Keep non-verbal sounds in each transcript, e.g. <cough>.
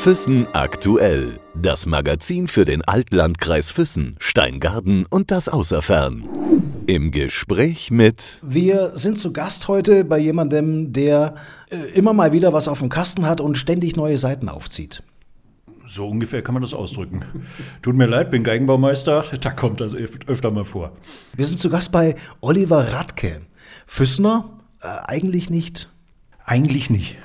Füssen aktuell. Das Magazin für den Altlandkreis Füssen, Steingarten und das Außerfern. Im Gespräch mit. Wir sind zu Gast heute bei jemandem, der äh, immer mal wieder was auf dem Kasten hat und ständig neue Seiten aufzieht. So ungefähr kann man das ausdrücken. Tut mir leid, bin Geigenbaumeister, <laughs> da kommt das öfter mal vor. Wir sind zu Gast bei Oliver Radke. Füssner? Äh, eigentlich nicht. Eigentlich nicht.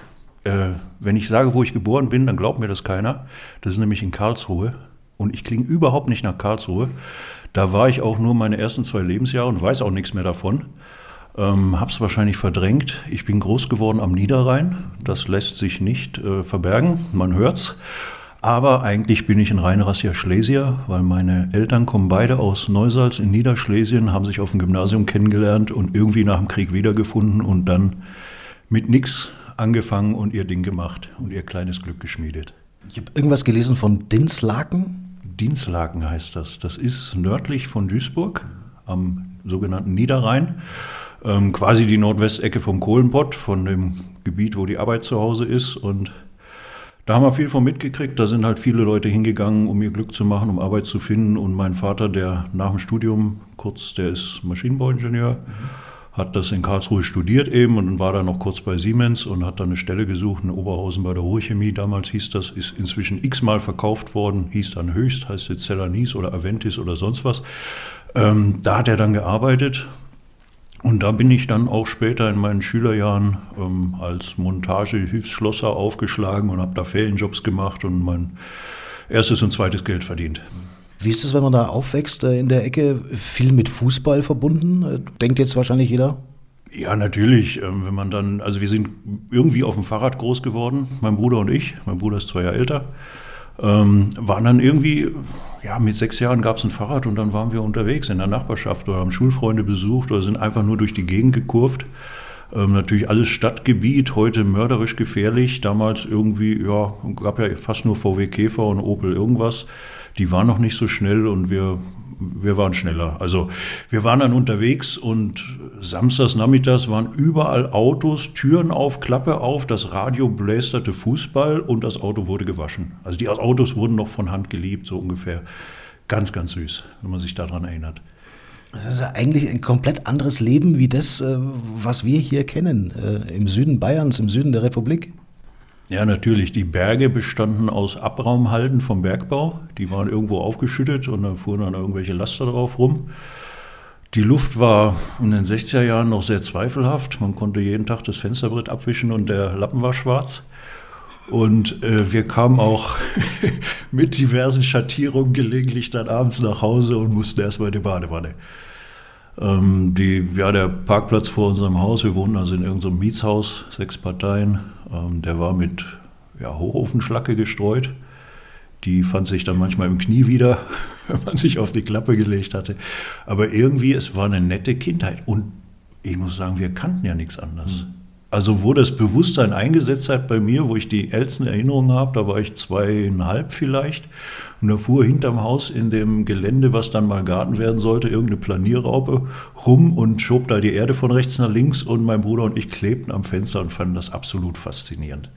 Äh, wenn ich sage, wo ich geboren bin, dann glaubt mir das keiner. Das ist nämlich in Karlsruhe. Und ich klinge überhaupt nicht nach Karlsruhe. Da war ich auch nur meine ersten zwei Lebensjahre und weiß auch nichts mehr davon. Ähm, hab's wahrscheinlich verdrängt. Ich bin groß geworden am Niederrhein. Das lässt sich nicht äh, verbergen. Man hört's. Aber eigentlich bin ich ein reinrassiger Schlesier, weil meine Eltern kommen beide aus Neusalz in Niederschlesien, haben sich auf dem Gymnasium kennengelernt und irgendwie nach dem Krieg wiedergefunden und dann mit nix angefangen und ihr Ding gemacht und ihr kleines Glück geschmiedet. Ich habe irgendwas gelesen von Dinslaken. Dinslaken heißt das. Das ist nördlich von Duisburg am sogenannten Niederrhein. Ähm, quasi die Nordwestecke vom Kohlenpott, von dem Gebiet, wo die Arbeit zu Hause ist. Und da haben wir viel von mitgekriegt. Da sind halt viele Leute hingegangen, um ihr Glück zu machen, um Arbeit zu finden. Und mein Vater, der nach dem Studium, kurz, der ist Maschinenbauingenieur. Mhm hat das in Karlsruhe studiert eben und war dann noch kurz bei Siemens und hat dann eine Stelle gesucht in Oberhausen bei der Ruhrchemie. Damals hieß das, ist inzwischen x-mal verkauft worden, hieß dann Höchst, heißt jetzt Cellanis oder Aventis oder sonst was. Ähm, da hat er dann gearbeitet und da bin ich dann auch später in meinen Schülerjahren ähm, als Montagehilfsschlosser aufgeschlagen und habe da Ferienjobs gemacht und mein erstes und zweites Geld verdient. Wie ist es, wenn man da aufwächst äh, in der Ecke? Viel mit Fußball verbunden? Äh, denkt jetzt wahrscheinlich jeder? Ja, natürlich. Ähm, wenn man dann, also wir sind irgendwie auf dem Fahrrad groß geworden, mein Bruder und ich. Mein Bruder ist zwei Jahre älter. Ähm, waren dann irgendwie, ja, mit sechs Jahren gab es ein Fahrrad und dann waren wir unterwegs in der Nachbarschaft oder haben Schulfreunde besucht oder sind einfach nur durch die Gegend gekurvt. Ähm, natürlich alles Stadtgebiet, heute mörderisch gefährlich. Damals irgendwie, ja, gab ja fast nur VW Käfer und Opel irgendwas die waren noch nicht so schnell und wir, wir waren schneller. Also wir waren dann unterwegs und samstags nachmittags waren überall Autos, Türen auf, Klappe auf, das Radio blästerte Fußball und das Auto wurde gewaschen. Also die Autos wurden noch von Hand geliebt, so ungefähr. Ganz, ganz süß, wenn man sich daran erinnert. Das ist ja eigentlich ein komplett anderes Leben wie das, äh, was wir hier kennen, äh, im Süden Bayerns, im Süden der Republik. Ja, natürlich. Die Berge bestanden aus Abraumhalden vom Bergbau. Die waren irgendwo aufgeschüttet und dann fuhren dann irgendwelche Laster drauf rum. Die Luft war in den 60er Jahren noch sehr zweifelhaft. Man konnte jeden Tag das Fensterbrett abwischen und der Lappen war schwarz. Und äh, wir kamen auch <laughs> mit diversen Schattierungen gelegentlich dann abends nach Hause und mussten erstmal in die Badewanne. Ähm, die, ja, der Parkplatz vor unserem Haus, wir wohnen also in irgendeinem Mietshaus, sechs Parteien, ähm, der war mit ja, Hochofenschlacke gestreut. Die fand sich dann manchmal im Knie wieder, <laughs> wenn man sich auf die Klappe gelegt hatte. Aber irgendwie, es war eine nette Kindheit. Und ich muss sagen, wir kannten ja nichts anderes. Mhm. Also wo das Bewusstsein eingesetzt hat bei mir, wo ich die ältesten Erinnerungen habe, da war ich zweieinhalb vielleicht. Und da fuhr hinterm Haus in dem Gelände, was dann mal Garten werden sollte, irgendeine Planierraupe rum und schob da die Erde von rechts nach links. Und mein Bruder und ich klebten am Fenster und fanden das absolut faszinierend.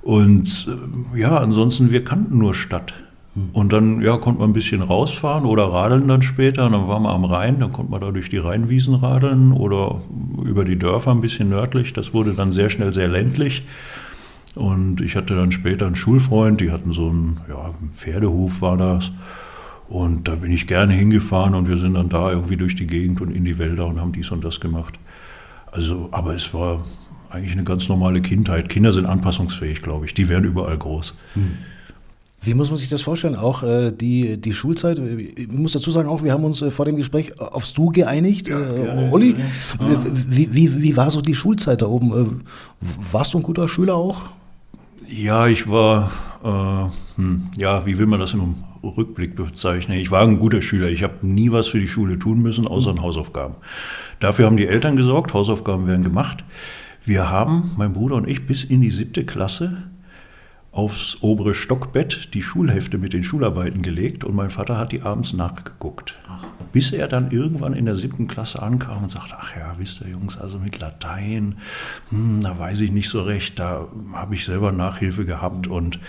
Und äh, ja, ansonsten, wir kannten nur Stadt. Und dann ja, konnte man ein bisschen rausfahren oder radeln dann später. Dann waren wir am Rhein, dann konnte man da durch die Rheinwiesen radeln oder über die Dörfer ein bisschen nördlich. Das wurde dann sehr schnell sehr ländlich. Und ich hatte dann später einen Schulfreund, die hatten so einen, ja, Pferdehof war das. Und da bin ich gerne hingefahren und wir sind dann da irgendwie durch die Gegend und in die Wälder und haben dies und das gemacht. Also, aber es war eigentlich eine ganz normale Kindheit. Kinder sind anpassungsfähig, glaube ich. Die werden überall groß. Hm. Wie muss man sich das vorstellen? Auch äh, die, die Schulzeit, ich muss dazu sagen, auch wir haben uns äh, vor dem Gespräch aufs Du geeinigt. Ja, äh, Olli, ja. wie, wie, wie war so die Schulzeit da oben? Äh, warst du ein guter Schüler auch? Ja, ich war, äh, hm, ja, wie will man das im Rückblick bezeichnen? Ich war ein guter Schüler. Ich habe nie was für die Schule tun müssen, außer an Hausaufgaben. Dafür haben die Eltern gesorgt, Hausaufgaben werden gemacht. Wir haben, mein Bruder und ich, bis in die siebte Klasse aufs obere Stockbett die Schulhefte mit den Schularbeiten gelegt und mein Vater hat die abends nachgeguckt. Bis er dann irgendwann in der siebten Klasse ankam und sagte, ach ja, wisst ihr Jungs, also mit Latein, hm, da weiß ich nicht so recht, da habe ich selber Nachhilfe gehabt und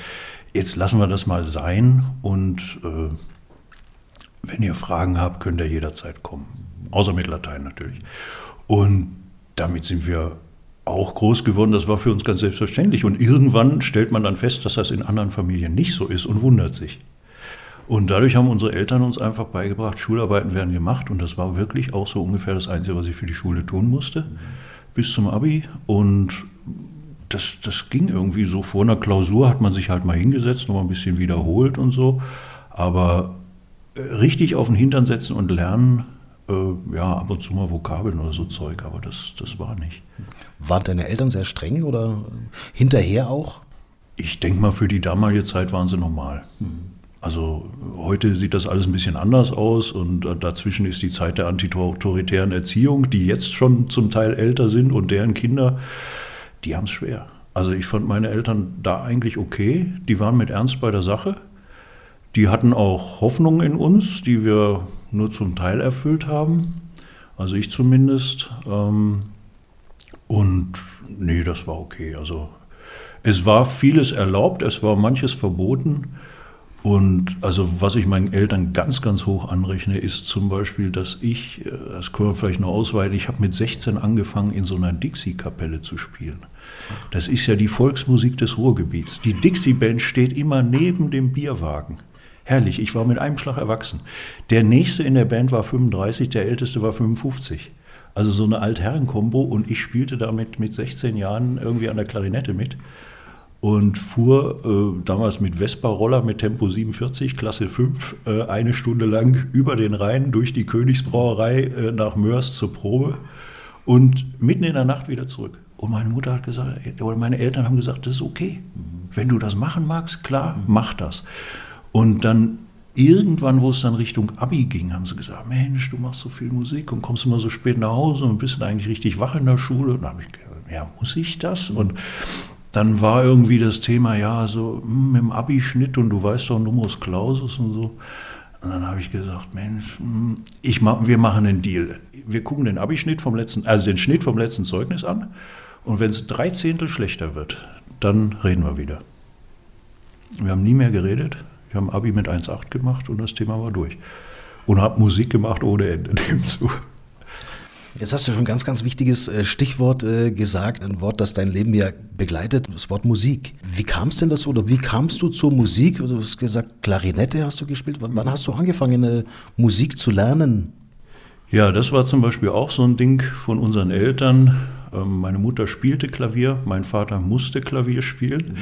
jetzt lassen wir das mal sein und äh, wenn ihr Fragen habt, könnt ihr jederzeit kommen. Außer mit Latein natürlich. Und damit sind wir auch groß geworden. Das war für uns ganz selbstverständlich. Und irgendwann stellt man dann fest, dass das in anderen Familien nicht so ist und wundert sich. Und dadurch haben unsere Eltern uns einfach beigebracht, Schularbeiten werden gemacht. Und das war wirklich auch so ungefähr das Einzige, was ich für die Schule tun musste, bis zum Abi. Und das, das ging irgendwie so. Vor einer Klausur hat man sich halt mal hingesetzt, noch mal ein bisschen wiederholt und so. Aber richtig auf den Hintern setzen und lernen, äh, ja, ab und zu mal Vokabeln oder so Zeug, aber das, das war nicht. Waren deine Eltern sehr streng oder hinterher auch? Ich denke mal, für die damalige Zeit waren sie normal. Also heute sieht das alles ein bisschen anders aus und dazwischen ist die Zeit der antiautoritären Erziehung, die jetzt schon zum Teil älter sind und deren Kinder, die haben es schwer. Also ich fand meine Eltern da eigentlich okay, die waren mit Ernst bei der Sache. Die hatten auch Hoffnung in uns, die wir nur zum Teil erfüllt haben. Also ich zumindest. Ähm, und nee, das war okay. Also es war vieles erlaubt, es war manches verboten. Und also was ich meinen Eltern ganz, ganz hoch anrechne, ist zum Beispiel, dass ich, äh, das können wir vielleicht noch ausweiten, ich habe mit 16 angefangen, in so einer Dixie-Kapelle zu spielen. Das ist ja die Volksmusik des Ruhrgebiets. Die Dixie-Band steht immer neben dem Bierwagen. Herrlich, ich war mit einem Schlag erwachsen. Der nächste in der Band war 35, der älteste war 55. Also so eine Altherren-Kombo und ich spielte damit mit 16 Jahren irgendwie an der Klarinette mit und fuhr äh, damals mit Vespa-Roller mit Tempo 47, Klasse 5, äh, eine Stunde lang über den Rhein durch die Königsbrauerei äh, nach Mörs zur Probe und mitten in der Nacht wieder zurück. Und meine Mutter hat gesagt, oder meine Eltern haben gesagt, das ist okay. Wenn du das machen magst, klar, mach das. Und dann irgendwann, wo es dann Richtung Abi ging, haben sie gesagt, Mensch, du machst so viel Musik und kommst immer so spät nach Hause und bist eigentlich richtig wach in der Schule. Und dann habe ich gedacht, ja, muss ich das? Und dann war irgendwie das Thema, ja, so mit dem Abi-Schnitt und du weißt doch Numerus Clausus und so. Und dann habe ich gesagt, Mensch, hm, ich mach, wir machen einen Deal. Wir gucken den Abi-Schnitt vom letzten, also den Schnitt vom letzten Zeugnis an. Und wenn es drei Zehntel schlechter wird, dann reden wir wieder. Wir haben nie mehr geredet. Ich habe Abi mit 1,8 gemacht und das Thema war durch. Und habe Musik gemacht ohne Ende <laughs> nebenzu. Jetzt hast du schon ein ganz, ganz wichtiges äh, Stichwort äh, gesagt, ein Wort, das dein Leben ja begleitet, das Wort Musik. Wie kam es denn dazu oder wie kamst du zur Musik? Du hast gesagt, Klarinette hast du gespielt. Wann hast du angefangen, äh, Musik zu lernen? Ja, das war zum Beispiel auch so ein Ding von unseren Eltern. Ähm, meine Mutter spielte Klavier, mein Vater musste Klavier spielen. Mhm.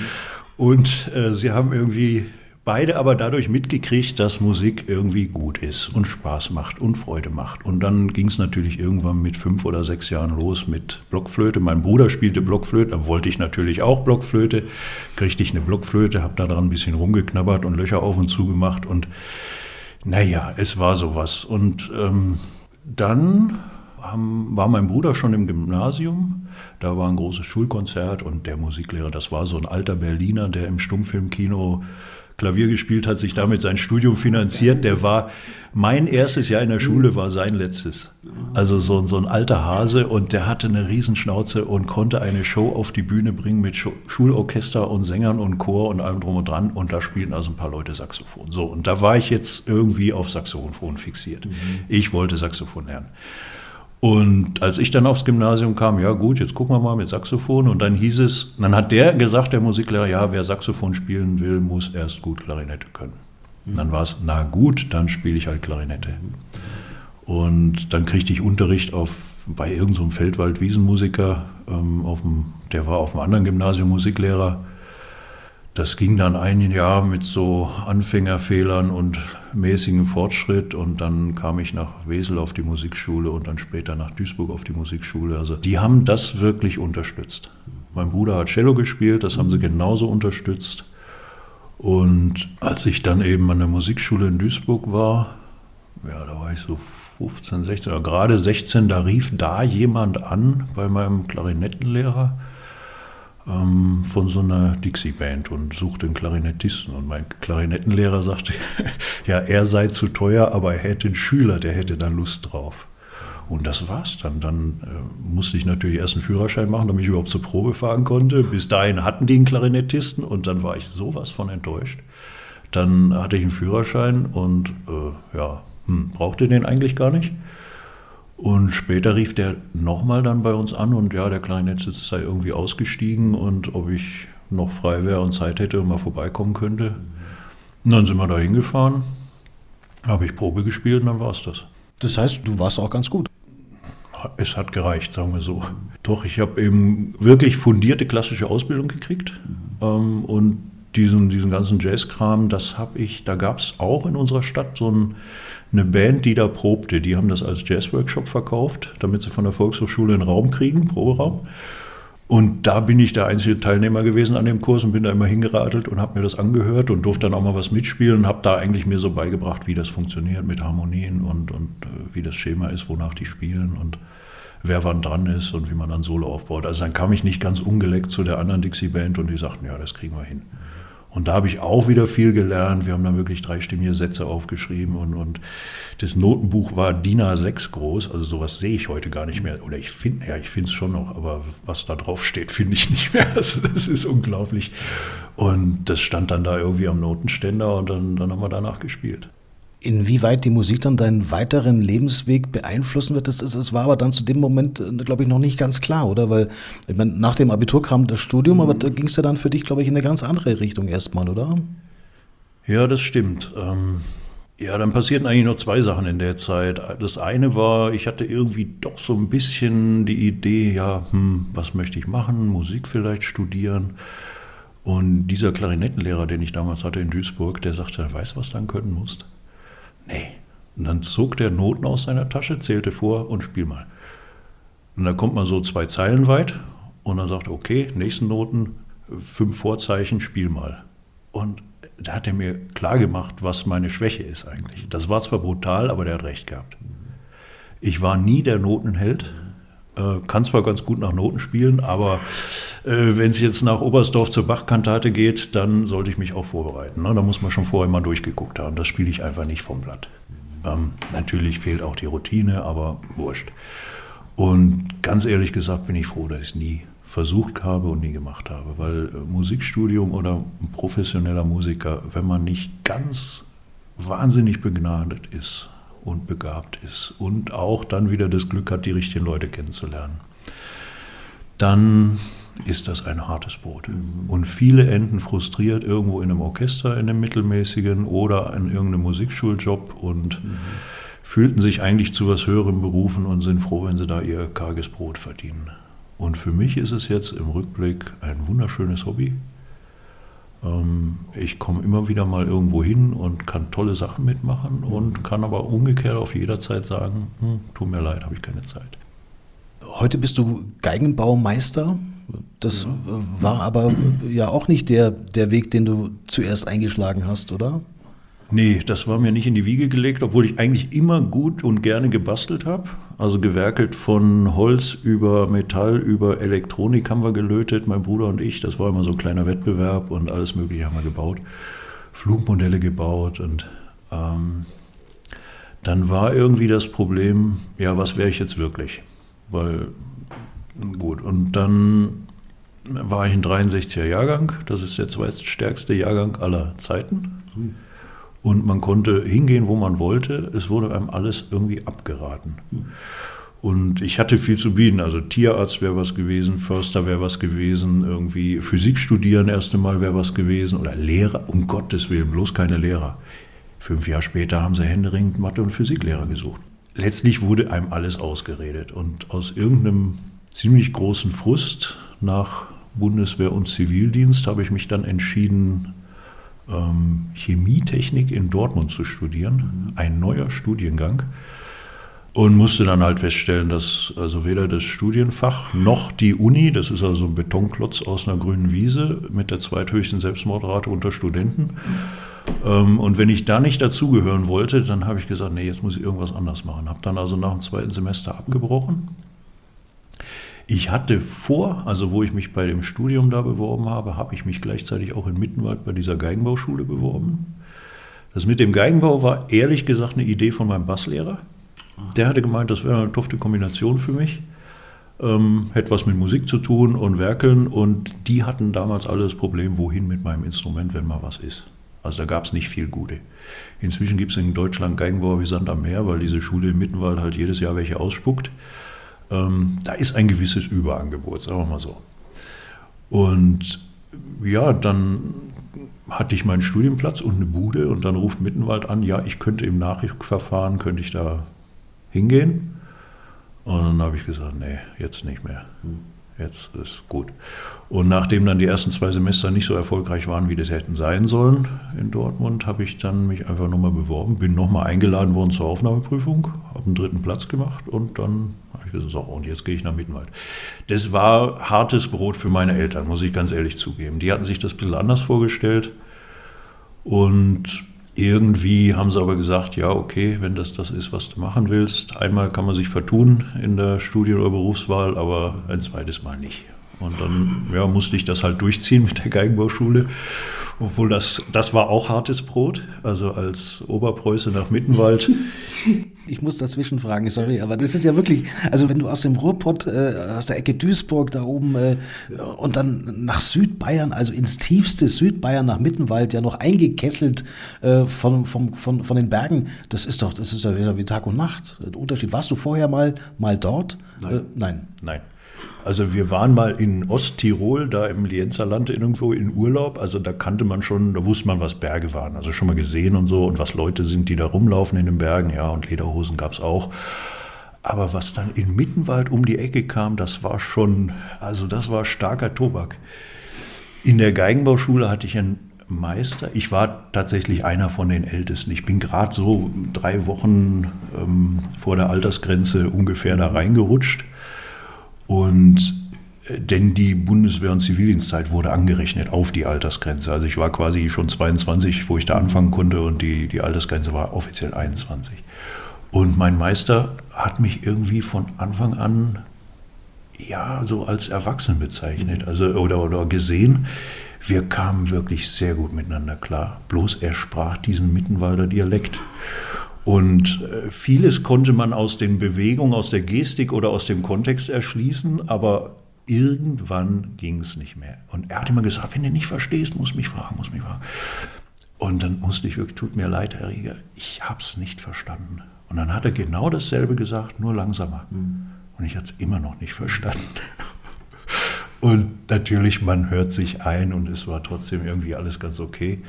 Und äh, sie haben irgendwie Beide aber dadurch mitgekriegt, dass Musik irgendwie gut ist und Spaß macht und Freude macht. Und dann ging es natürlich irgendwann mit fünf oder sechs Jahren los mit Blockflöte. Mein Bruder spielte Blockflöte, dann wollte ich natürlich auch Blockflöte. Kriegte ich eine Blockflöte, habe da dran ein bisschen rumgeknabbert und Löcher auf und zu gemacht. Und naja, es war sowas. Und ähm, dann haben, war mein Bruder schon im Gymnasium. Da war ein großes Schulkonzert und der Musiklehrer, das war so ein alter Berliner, der im Stummfilmkino Klavier gespielt hat, sich damit sein Studium finanziert. Der war, mein erstes Jahr in der Schule war sein letztes. Also so, so ein alter Hase und der hatte eine Riesenschnauze und konnte eine Show auf die Bühne bringen mit Schulorchester und Sängern und Chor und allem drum und dran. Und da spielten also ein paar Leute Saxophon. So, und da war ich jetzt irgendwie auf Saxophon fixiert. Mhm. Ich wollte Saxophon lernen. Und als ich dann aufs Gymnasium kam, ja gut, jetzt gucken wir mal mit Saxophon. Und dann hieß es, dann hat der gesagt, der Musiklehrer, ja, wer Saxophon spielen will, muss erst gut Klarinette können. Und dann war es, na gut, dann spiele ich halt Klarinette. Und dann kriegte ich Unterricht auf, bei irgendeinem so Feldwald-Wiesenmusiker, ähm, der war auf einem anderen Gymnasium Musiklehrer. Das ging dann ein Jahr mit so Anfängerfehlern und mäßigem Fortschritt und dann kam ich nach Wesel auf die Musikschule und dann später nach Duisburg auf die Musikschule. Also die haben das wirklich unterstützt. Mein Bruder hat Cello gespielt, das haben sie genauso unterstützt. Und als ich dann eben an der Musikschule in Duisburg war, ja, da war ich so 15, 16 oder gerade 16, da rief da jemand an bei meinem Klarinettenlehrer ähm, von so einer Dixie-Band und suchte einen Klarinettisten. Und mein Klarinettenlehrer sagte, <laughs> ja, er sei zu teuer, aber er hätte einen Schüler, der hätte dann Lust drauf. Und das war's dann. Dann äh, musste ich natürlich erst einen Führerschein machen, damit ich überhaupt zur Probe fahren konnte. Bis dahin hatten die einen Klarinettisten und dann war ich sowas von enttäuscht. Dann hatte ich einen Führerschein und äh, ja, hm, brauchte den eigentlich gar nicht. Und später rief der nochmal dann bei uns an und ja, der Klarinettist sei irgendwie ausgestiegen und ob ich noch frei wäre und Zeit hätte und mal vorbeikommen könnte. Und dann sind wir da hingefahren, habe ich Probe gespielt und dann war es das. Das heißt, du warst auch ganz gut. Es hat gereicht, sagen wir so. Doch, ich habe eben wirklich fundierte klassische Ausbildung gekriegt ähm, und diesen, diesen ganzen Jazzkram, das habe ich, da gab es auch in unserer Stadt so ein, eine Band, die da probte. Die haben das als Jazzworkshop verkauft, damit sie von der Volkshochschule einen Raum kriegen, Proberaum. Und da bin ich der einzige Teilnehmer gewesen an dem Kurs und bin da immer hingeradelt und habe mir das angehört und durfte dann auch mal was mitspielen und habe da eigentlich mir so beigebracht, wie das funktioniert mit Harmonien und, und äh, wie das Schema ist, wonach die spielen und wer wann dran ist und wie man dann Solo aufbaut. Also dann kam ich nicht ganz ungeleckt zu der anderen Dixie-Band und die sagten, ja, das kriegen wir hin. Und da habe ich auch wieder viel gelernt. Wir haben dann wirklich dreistimmige Sätze aufgeschrieben und, und das Notenbuch war DIN A6 groß. Also sowas sehe ich heute gar nicht mehr. Oder ich finde, ja, ich finde es schon noch, aber was da drauf steht, <laughs> finde ich nicht mehr. Also das ist unglaublich. Und das stand dann da irgendwie am Notenständer und dann, dann haben wir danach gespielt. Inwieweit die Musik dann deinen weiteren Lebensweg beeinflussen wird, das, das war aber dann zu dem Moment, äh, glaube ich, noch nicht ganz klar, oder? Weil ich meine, nach dem Abitur kam das Studium, aber da ging es ja dann für dich, glaube ich, in eine ganz andere Richtung erstmal, oder? Ja, das stimmt. Ähm, ja, dann passierten eigentlich noch zwei Sachen in der Zeit. Das eine war, ich hatte irgendwie doch so ein bisschen die Idee, ja, hm, was möchte ich machen? Musik vielleicht studieren. Und dieser Klarinettenlehrer, den ich damals hatte in Duisburg, der sagte, weißt du, was du dann können musst? Nee. Und dann zog der Noten aus seiner Tasche, zählte vor und spiel mal. Und dann kommt man so zwei Zeilen weit und dann sagt okay, nächsten Noten, fünf Vorzeichen, spiel mal. Und da hat er mir klar gemacht, was meine Schwäche ist eigentlich. Das war zwar brutal, aber der hat recht gehabt. Ich war nie der Notenheld, kann zwar ganz gut nach Noten spielen, aber äh, wenn es jetzt nach Oberstdorf zur Bachkantate geht, dann sollte ich mich auch vorbereiten. Ne? Da muss man schon vorher mal durchgeguckt haben. Das spiele ich einfach nicht vom Blatt. Ähm, natürlich fehlt auch die Routine, aber wurscht. Und ganz ehrlich gesagt bin ich froh, dass ich es nie versucht habe und nie gemacht habe, weil äh, Musikstudium oder ein professioneller Musiker, wenn man nicht ganz wahnsinnig begnadet ist und begabt ist und auch dann wieder das Glück hat, die richtigen Leute kennenzulernen, dann ist das ein hartes Brot. Mhm. Und viele enden frustriert irgendwo in einem Orchester, in einem mittelmäßigen oder in irgendeinem Musikschuljob und mhm. fühlten sich eigentlich zu was Höherem berufen und sind froh, wenn sie da ihr karges Brot verdienen. Und für mich ist es jetzt im Rückblick ein wunderschönes Hobby. Ähm, ich komme immer wieder mal irgendwo hin und kann tolle Sachen mitmachen und kann aber umgekehrt auf jeder Zeit sagen, hm, tut mir leid, habe ich keine Zeit. Heute bist du Geigenbaumeister. Das ja. war aber ja auch nicht der, der Weg, den du zuerst eingeschlagen hast, oder? Nee, das war mir nicht in die Wiege gelegt, obwohl ich eigentlich immer gut und gerne gebastelt habe. Also gewerkelt von Holz über Metall, über Elektronik haben wir gelötet, mein Bruder und ich. Das war immer so ein kleiner Wettbewerb und alles Mögliche haben wir gebaut. Flugmodelle gebaut und ähm, dann war irgendwie das Problem, ja, was wäre ich jetzt wirklich? Weil, gut, und dann war ich ein 63er Jahrgang, das ist der zweitstärkste Jahrgang aller Zeiten. Mhm. Und man konnte hingehen, wo man wollte. Es wurde einem alles irgendwie abgeraten. Und ich hatte viel zu bieten. Also Tierarzt wäre was gewesen, Förster wäre was gewesen, irgendwie Physik studieren erst einmal wäre was gewesen oder Lehrer, um Gottes Willen, bloß keine Lehrer. Fünf Jahre später haben sie händeringend Mathe- und Physiklehrer gesucht. Letztlich wurde einem alles ausgeredet. Und aus irgendeinem ziemlich großen Frust nach Bundeswehr und Zivildienst habe ich mich dann entschieden, ähm, Chemietechnik in Dortmund zu studieren, ein neuer Studiengang. Und musste dann halt feststellen, dass also weder das Studienfach noch die Uni, das ist also ein Betonklotz aus einer grünen Wiese mit der zweithöchsten Selbstmordrate unter Studenten. Ähm, und wenn ich da nicht dazugehören wollte, dann habe ich gesagt, nee, jetzt muss ich irgendwas anders machen. Habe dann also nach dem zweiten Semester abgebrochen Ich hatte vor, also wo ich mich bei dem Studium da beworben habe, habe ich mich gleichzeitig auch in Mittenwald bei dieser Geigenbauschule beworben. Das mit dem Geigenbau war ehrlich gesagt eine Idee von meinem Basslehrer. Der hatte gemeint, das wäre eine tofte Kombination für mich. Ähm, hätte was mit Musik zu tun und Werkeln und die hatten damals alle das Problem, wohin mit meinem Instrument, wenn mal was ist. Also da gab es nicht viel Gute. Inzwischen gibt es in Deutschland Geigenbauer wie Sand am Meer, weil diese Schule im Mittenwald halt jedes Jahr welche ausspuckt. Ähm, da ist ein gewisses Überangebot, sagen wir mal so. Und ja, dann hatte ich meinen Studienplatz und eine Bude und dann ruft Mittenwald an, ja, ich könnte im Nachrückverfahren, könnte ich da hingehen. Und dann habe ich gesagt, nee, jetzt nicht mehr. Hm jetzt ist gut. Und nachdem dann die ersten zwei Semester nicht so erfolgreich waren, wie das hätten sein sollen in Dortmund, habe ich dann mich einfach nochmal beworben, bin nochmal eingeladen worden zur Aufnahmeprüfung, habe einen dritten Platz gemacht und dann habe ich gesagt, so, und jetzt gehe ich nach Mittenwald. Das war hartes Brot für meine Eltern, muss ich ganz ehrlich zugeben. Die hatten sich das ein bisschen anders vorgestellt und irgendwie haben sie aber gesagt, ja, okay, wenn das das ist, was du machen willst. Einmal kann man sich vertun in der Studien- oder Berufswahl, aber ein zweites Mal nicht. Und dann ja, musste ich das halt durchziehen mit der Geigenbauschule. Obwohl das, das war auch hartes Brot. Also als Oberpreuße nach Mittenwald <laughs> ich muss dazwischen fragen, sorry, aber das ist ja wirklich, also wenn du aus dem Ruhrpott, äh, aus der Ecke Duisburg da oben äh, und dann nach Südbayern, also ins tiefste Südbayern nach Mittenwald, ja noch eingekesselt äh, von, von, von, von den Bergen, das ist doch, das ist ja wie Tag und Nacht. Der Unterschied. Warst du vorher mal, mal dort? Nein. Äh, nein. Nein. Also wir waren mal in Osttirol, da im Lienzerland irgendwo in Urlaub. Also da kannte man schon, da wusste man, was Berge waren. Also schon mal gesehen und so und was Leute sind, die da rumlaufen in den Bergen. Ja, und Lederhosen gab es auch. Aber was dann in Mittenwald um die Ecke kam, das war schon, also das war starker Tobak. In der Geigenbauschule hatte ich einen Meister. Ich war tatsächlich einer von den Ältesten. Ich bin gerade so drei Wochen ähm, vor der Altersgrenze ungefähr da reingerutscht. Und äh, denn die Bundeswehr- und Zivildienstzeit wurde angerechnet auf die Altersgrenze. Also ich war quasi schon 22, wo ich da anfangen konnte und die, die Altersgrenze war offiziell 21. Und mein Meister hat mich irgendwie von Anfang an ja so als Erwachsen bezeichnet, also oder, oder gesehen. Wir kamen wirklich sehr gut miteinander klar. Bloß er sprach diesen Mittenwalder Dialekt. Und äh, vieles konnte man aus den Bewegungen, aus der Gestik oder aus dem Kontext erschließen, aber irgendwann ging es nicht mehr. Und er hat immer gesagt, wenn du nicht verstehst, musst mich fragen, musst mich fragen. Und dann musste ich wirklich, tut mir leid, Herr Rieger, ich habe es nicht verstanden. Und dann hat er genau dasselbe gesagt, nur langsamer. Mhm. Und ich hatte es immer noch nicht verstanden. <laughs> Und natürlich, man hört sich ein und es war trotzdem irgendwie alles ganz okay.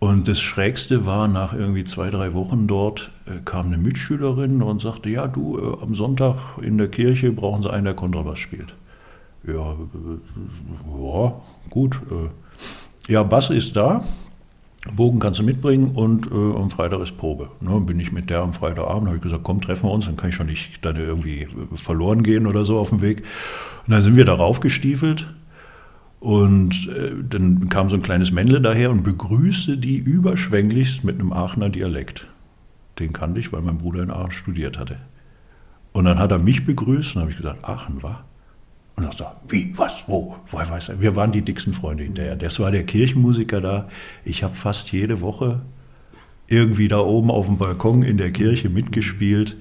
Und das Schrägste war, nach irgendwie zwei, drei Wochen dort äh, kam eine Mitschülerin und sagte, ja, du, äh, am Sonntag in der Kirche brauchen sie einen, der Kontrabass spielt. Ja, äh, ja gut. Äh. ja, Bass ist da, Bogen kannst du mitbringen und äh, am Freitag ist Probe. Ne, bin ich mit der am Freitagabend, habe ich gesagt, komm, treffen wir uns, dann kann ich schon nicht dann irgendwie verloren gehen oder so auf dem Weg. Und dann sind wir darauf gestiefelt und äh, dann kam so ein kleines Männle daher und begrüßte die überschwänglichst mit einem Aachener Dialekt. Den kannte ich, weil mein Bruder in Aachen studiert hatte. Und dann hat er mich begrüßt und habe ich gesagt, Aachen war. Und er sagte, wie, was, wo, woher weiß er? Wir waren die dicksten Freunde hinterher. Das war der Kirchenmusiker da. Ich habe fast jede Woche irgendwie da oben auf dem Balkon in der Kirche mitgespielt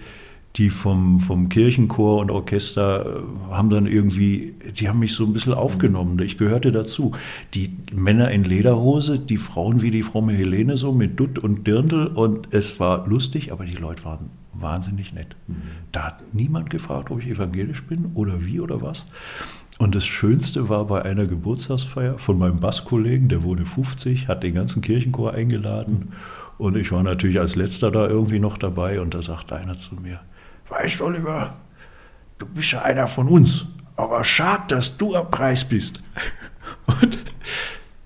die vom, vom Kirchenchor und Orchester äh, haben dann irgendwie, die haben mich so ein bisschen aufgenommen. Ich gehörte dazu. Die Männer in Lederhose, die Frauen wie die fromme Helene so mit Dutt und Dirndl und es war lustig, aber die Leute waren wahnsinnig nett. Mhm. Da hat niemand gefragt, ob ich evangelisch bin oder wie oder was. Und das Schönste war bei einer Geburtstagsfeier von meinem Basskollegen, der wurde 50, hat den ganzen Kirchenchor eingeladen und ich war natürlich als letzter da irgendwie noch dabei und da sagte einer zu mir, weißt du, Oliver, du bist ja einer von uns, aber schade, dass du am Preis bist. Und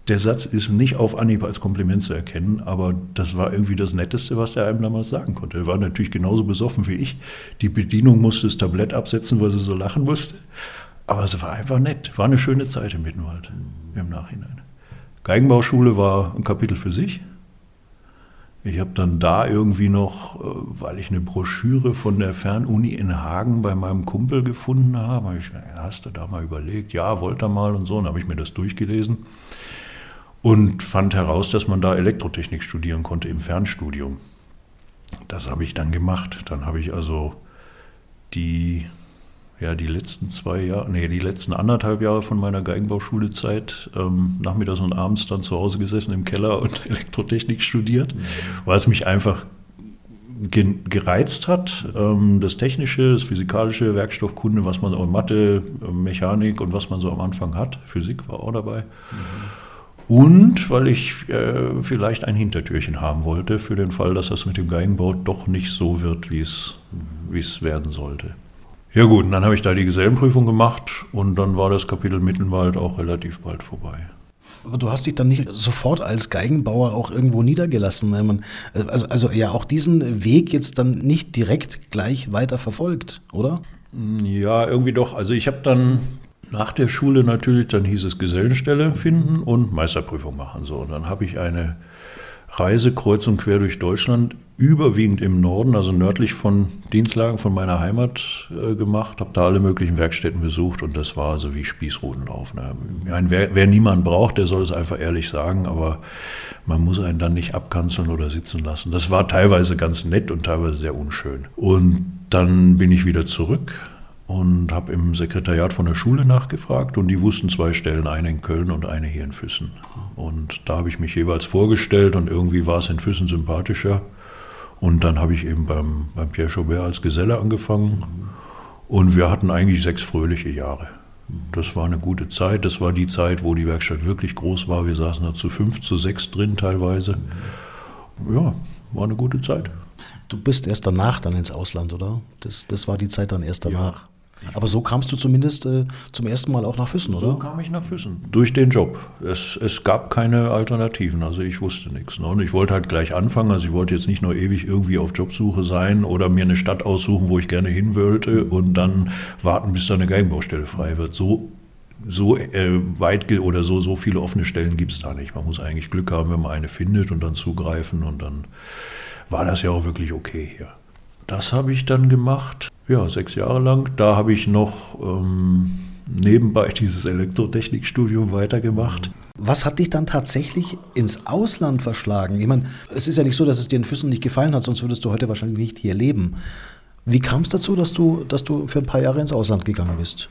der Satz ist nicht auf Anhieb als Kompliment zu erkennen, aber das war irgendwie das Netteste, was er einem damals sagen konnte. Er war natürlich genauso besoffen wie ich. Die Bedienung musste das Tablett absetzen, weil sie so lachen musste. Aber es war einfach nett. War eine schöne Zeit im Mittenwald im Nachhinein. Geigenbauschule war ein Kapitel für sich. Ich habe dann da irgendwie noch, äh, weil ich eine Broschüre von der Fernuni in Hagen bei meinem Kumpel gefunden habe, hab ich, hast du da mal überlegt? Ja, wollte er mal und so. Und habe ich mir das durchgelesen und fand heraus, dass man da Elektrotechnik studieren konnte im Fernstudium. Das habe ich dann gemacht. Dann habe ich also die ja, die letzten zwei Jahre, nee, die letzten anderthalb Jahre von meiner Geigenbauschulezeit ähm, nachmittags und abends dann zu Hause gesessen im Keller und <laughs> Elektrotechnik studiert, mhm. weil es mich einfach gereizt hat, ähm, das Technische, das Physikalische, Werkstoffkunde, was man auch Mathe, Mechanik und was man so am Anfang hat. Physik war auch dabei. Mhm. Und weil ich äh, vielleicht ein Hintertürchen haben wollte, für den Fall, dass das mit dem Geigenbau doch nicht so wird, wie es werden sollte. Ja gut, und dann habe ich da die Gesellenprüfung gemacht und dann war das Kapitel Mittenwald auch relativ bald vorbei. Aber du hast dich dann nicht sofort als Geigenbauer auch irgendwo niedergelassen. Man, also, also ja auch diesen Weg jetzt dann nicht direkt gleich weiter verfolgt, oder? Ja, irgendwie doch. Also ich habe dann nach der Schule natürlich, dann hieß es Gesellenstelle finden und Meisterprüfung machen. So, und dann habe ich eine Reise kreuz und quer durch Deutschland überwiegend im Norden, also nördlich von Dienstlagen von meiner Heimat äh, gemacht, habe da alle möglichen Werkstätten besucht und das war also wie Spießrutenlauf. Ne? Meine, wer, wer niemand braucht, der soll es einfach ehrlich sagen, aber man muss einen dann nicht abkanzeln oder sitzen lassen. Das war teilweise ganz nett und teilweise sehr unschön. Und dann bin ich wieder zurück und habe im Sekretariat von der Schule nachgefragt und die wussten zwei Stellen, eine in Köln und eine hier in Füssen. Und da habe ich mich jeweils vorgestellt und irgendwie war es in Füssen sympathischer. Und dann habe ich eben beim, beim Pierre Chaubert als Geselle angefangen. Und wir hatten eigentlich sechs fröhliche Jahre. Das war eine gute Zeit. Das war die Zeit, wo die Werkstatt wirklich groß war. Wir saßen da zu fünf, zu sechs drin teilweise. Ja, war eine gute Zeit. Du bist erst danach dann ins Ausland, oder? Das, das war die Zeit dann erst danach. Ja. Aber so kamst du zumindest äh, zum ersten Mal auch nach Füssen, oder? So kam ich nach Füssen. Durch den Job. Es, es gab keine Alternativen, also ich wusste nichts. Ne? Und ich wollte halt gleich anfangen, also ich wollte jetzt nicht nur ewig irgendwie auf Jobsuche sein oder mir eine Stadt aussuchen, wo ich gerne hin wollte und dann warten, bis da eine Geigenbaustelle frei wird. So so äh, weit oder so, so viele offene Stellen gibt es da nicht. Man muss eigentlich Glück haben, wenn man eine findet und dann zugreifen und dann war das ja auch wirklich okay hier. Das habe ich dann gemacht ja, sechs Jahre lang. Da habe ich noch ähm, nebenbei <laughs> dieses Elektrotechnikstudium weitergemacht. Was hat dich dann tatsächlich ins Ausland verschlagen? Ich meine, es ist ja nicht so, dass es dir in Füssen nicht gefallen hat, sonst würdest du heute wahrscheinlich nicht hier leben. Wie kam es dazu, dass du, dass du für ein paar Jahre ins Ausland gegangen bist?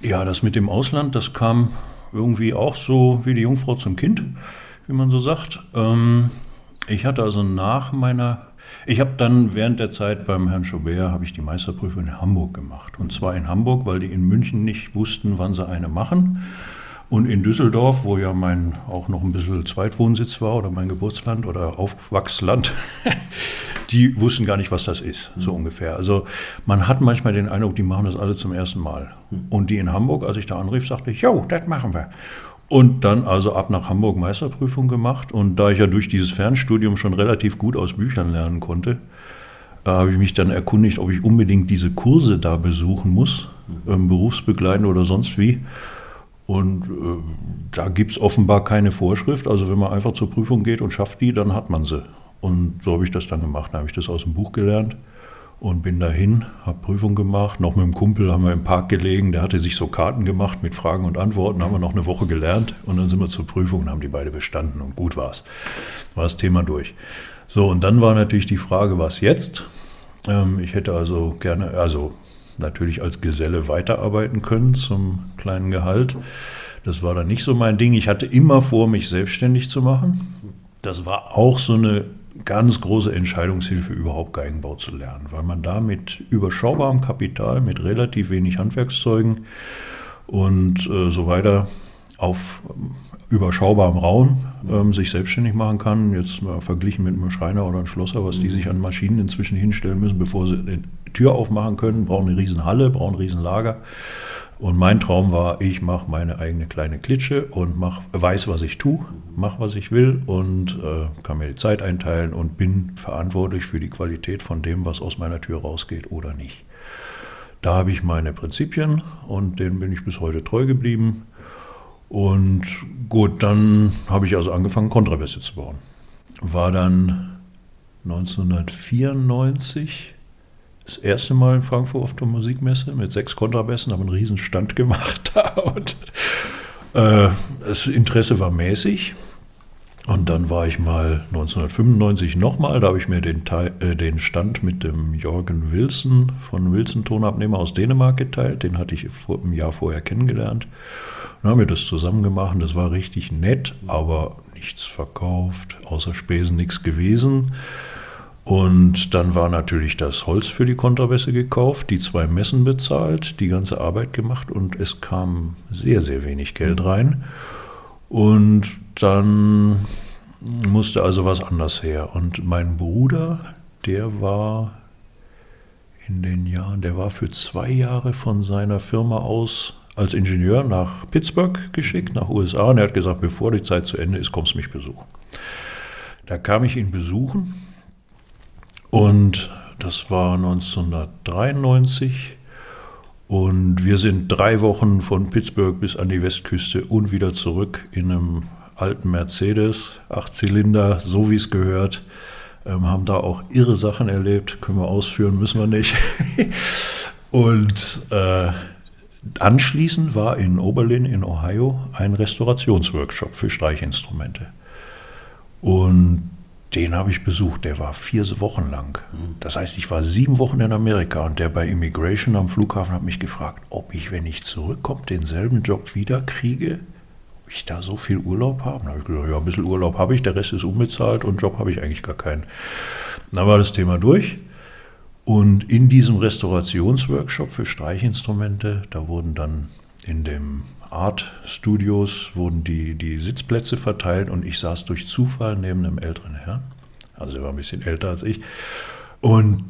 Ja, das mit dem Ausland, das kam irgendwie auch so wie die Jungfrau zum Kind, wie man so sagt. Ähm, ich hatte also nach meiner ich habe dann während der Zeit beim Herrn Schobert habe ich die Meisterprüfung in Hamburg gemacht. Und zwar in Hamburg, weil die in München nicht wussten, wann sie eine machen. Und in Düsseldorf, wo ja mein auch noch ein bisschen Zweitwohnsitz war oder mein Geburtsland oder Aufwachsland, <laughs> die wussten gar nicht, was das ist, so ungefähr. Also man hat manchmal den Eindruck, die machen das alle zum ersten Mal. Und die in Hamburg, als ich da anrief, sagte ich, jo, das machen wir. Und dann also ab nach Hamburg Meisterprüfung gemacht. Und da ich ja durch dieses Fernstudium schon relativ gut aus Büchern lernen konnte, äh, habe ich mich dann erkundigt, ob ich unbedingt diese Kurse da besuchen muss, ähm, berufsbegleitend oder sonst wie. Und äh, da gibt es offenbar keine Vorschrift. Also wenn man einfach zur Prüfung geht und schafft die, dann hat man sie. Und so habe ich das dann gemacht. Dann habe ich das aus dem Buch gelernt und bin dahin, habe Prüfung gemacht. Noch mit dem Kumpel haben wir im Park gelegen. Der hatte sich so Karten gemacht mit Fragen und Antworten. Haben wir noch eine Woche gelernt und dann sind wir zur Prüfung und haben die beide bestanden und gut war's. War das Thema durch. So, und dann war natürlich die Frage, was jetzt? Ähm, ich hätte also gerne, also natürlich als Geselle weiterarbeiten können zum kleinen Gehalt. Das war dann nicht so mein Ding. Ich hatte immer vor, mich selbstständig zu machen. Das war auch so eine ganz große Entscheidungshilfe, überhaupt Geigenbau zu lernen, weil man da mit überschaubarem Kapital, mit relativ wenig Handwerkszeugen und äh, so weiter auf ähm, überschaubarem Raum ähm, sich selbstständig machen kann. Jetzt mal verglichen mit einem Schreiner oder einem Schlosser, was die sich an Maschinen inzwischen hinstellen müssen, bevor sie die Tür aufmachen können, brauchen eine riesen Halle, brauchen ein riesen Lager. Und mein Traum war, ich mache meine eigene kleine Klitsche und mach, weiß, was ich tue, mache, was ich will und äh, kann mir die Zeit einteilen und bin verantwortlich für die Qualität von dem, was aus meiner Tür rausgeht oder nicht. Da habe ich meine Prinzipien und denen bin ich bis heute treu geblieben. Und gut, dann habe ich also angefangen, Kontrabässe zu bauen. war dann 1994 das erste Mal in Frankfurt auf der Musikmesse mit sechs Kontrabässen, haben einen riesen Stand gemacht <laughs> da und äh, das Interesse war mäßig. Und dann war ich mal 1995 nochmal, da habe ich mir den, Teil, äh, den Stand mit dem Jorgen Wilson von Wilson Tonabnehmer aus Dänemark geteilt. Den hatte ich vor, im Jahr vorher kennengelernt. Dann haben wir das zusammen gemacht. Das war richtig nett, aber nichts verkauft, außer Spesen nichts gewesen. Und dann war natürlich das Holz für die Kontrabässe gekauft, die zwei Messen bezahlt, die ganze Arbeit gemacht und es kam sehr, sehr wenig Geld rein. Und dann musste also was anders her. Und mein Bruder, der war in den Jahren, der war für zwei Jahre von seiner Firma aus als Ingenieur nach Pittsburgh geschickt, nach USA. Und er hat gesagt, bevor die Zeit zu Ende ist, kommst du mich besuchen. Da kam ich ihn besuchen und das war 1993. Und wir sind drei Wochen von Pittsburgh bis an die Westküste und wieder zurück in einem alten Mercedes, Achtzylinder, so wie es gehört. Ähm, haben da auch irre Sachen erlebt, können wir ausführen, müssen wir nicht. <laughs> und äh, anschließend war in Oberlin in Ohio ein Restaurationsworkshop für Streichinstrumente. Und den habe ich besucht, der war vier Wochen lang. Das heißt, ich war sieben Wochen in Amerika und der bei Immigration am Flughafen hat mich gefragt, ob ich, wenn ich zurückkomme, denselben Job wieder kriege, ob ich da so viel Urlaub habe. Da habe ich gesagt, ja, ein bisschen Urlaub habe ich, der Rest ist unbezahlt und Job habe ich eigentlich gar keinen. Dann war das Thema durch. Und in diesem Restaurationsworkshop für Streichinstrumente, da wurden dann in dem Art Studios wurden die, die Sitzplätze verteilt und ich saß durch Zufall neben einem älteren Herrn. Also er war ein bisschen älter als ich. Und